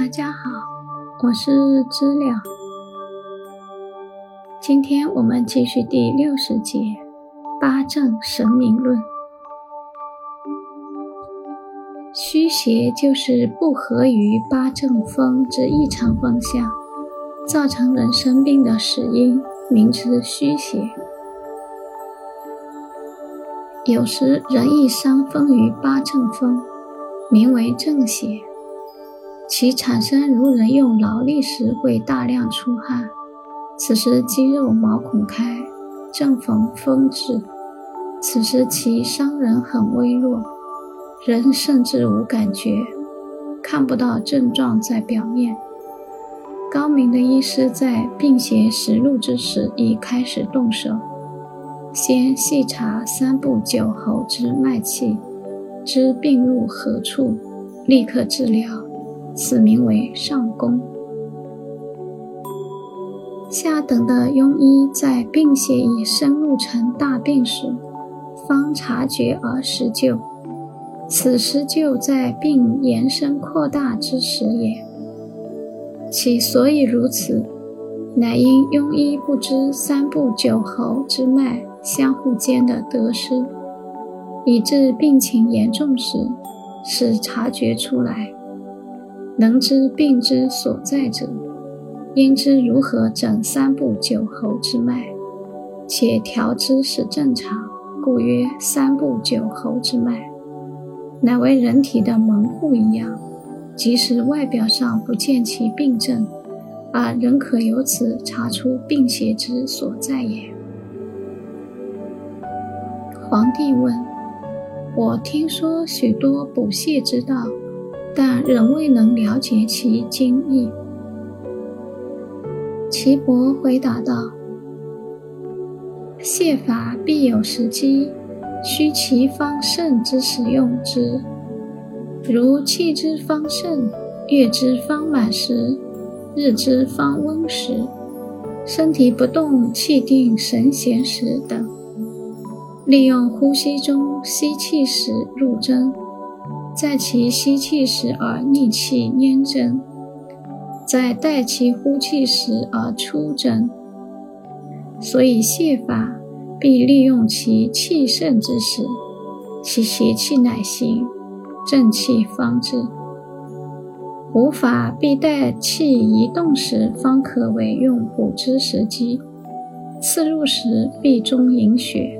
大家好，我是知了。今天我们继续第六十节八正神明论。虚邪就是不合于八正风之异常方向，造成人生病的始因，名之虚邪。有时人亦伤风于八正风，名为正邪。其产生如人用劳力时会大量出汗，此时肌肉毛孔开，正逢风至，此时其伤人很微弱，人甚至无感觉，看不到症状在表面。高明的医师在病邪实露之时已开始动手，先细查三部九候之脉气，知病入何处，立刻治疗。此名为上功。下等的庸医在病邪已深入成大病时，方察觉而施救。此施救在病延伸扩大之时也。其所以如此，乃因庸医不知三部九侯之脉相互间的得失，以致病情严重时，使察觉出来。能知病之所在者，应知如何诊三部九候之脉，且调之使正常，故曰三部九候之脉，乃为人体的门户一样，即使外表上不见其病症，而仍可由此查出病邪之所在也。皇帝问：我听说许多补泻之道。但仍未能了解其精义。岐伯回答道：“泻法必有时机，须其方盛之使用之。如气之方盛，月之方满时，日之方温时，身体不动，气定神闲时等，利用呼吸中吸气时入针。”在其吸气时而逆气粘针，在待其呼气时而出针。所以泻法必利用其气盛之时，其邪气乃行，正气方至。无法必待气移动时方可为用补之时机。刺入时必中引血，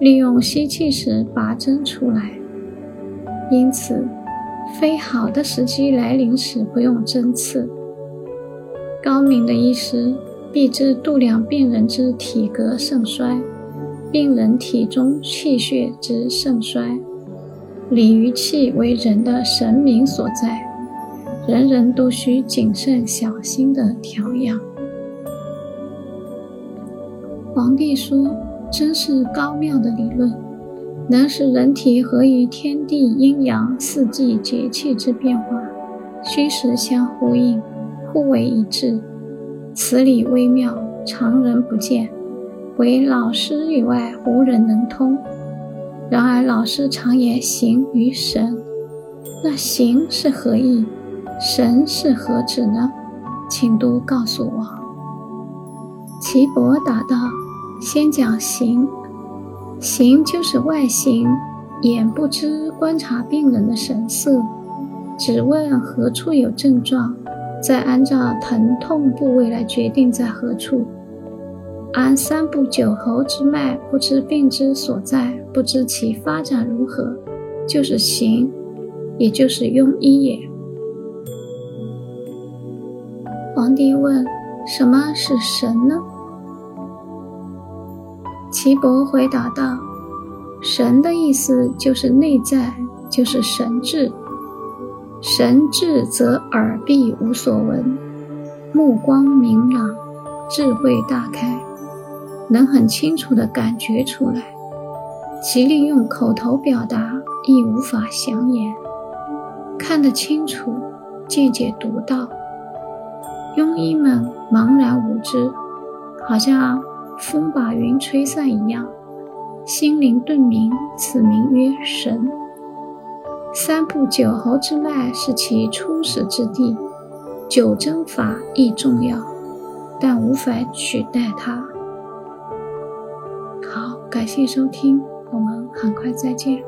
利用吸气时拔针出来。因此，非好的时机来临时不用针刺。高明的医师必知度量病人之体格盛衰，病人体中气血之盛衰。理于气为人的神明所在，人人都需谨慎小心的调养。皇帝说：“真是高妙的理论。”能使人体合于天地阴阳四季节气之变化，虚实相呼应，互为一致。此理微妙，常人不见，唯老师以外无人能通。然而老师常言形于神，那形是何意？神是何指呢？请都告诉我。岐伯答道：“先讲形。”形就是外形，眼不知观察病人的神色，只问何处有症状，再按照疼痛部位来决定在何处。按三部九侯之脉，不知病之所在，不知其发展如何，就是形，也就是庸医也。皇帝问：什么是神呢？岐伯回答道：“神的意思就是内在，就是神智。神智则耳必无所闻，目光明朗，智慧大开，能很清楚地感觉出来。其利用口头表达亦无法详言，看得清楚，见解独到。庸医们茫然无知，好像……”风把云吹散一样，心灵顿明，此名曰神。三部九侯之脉是其初始之地，九真法亦重要，但无法取代它。好，感谢收听，我们很快再见。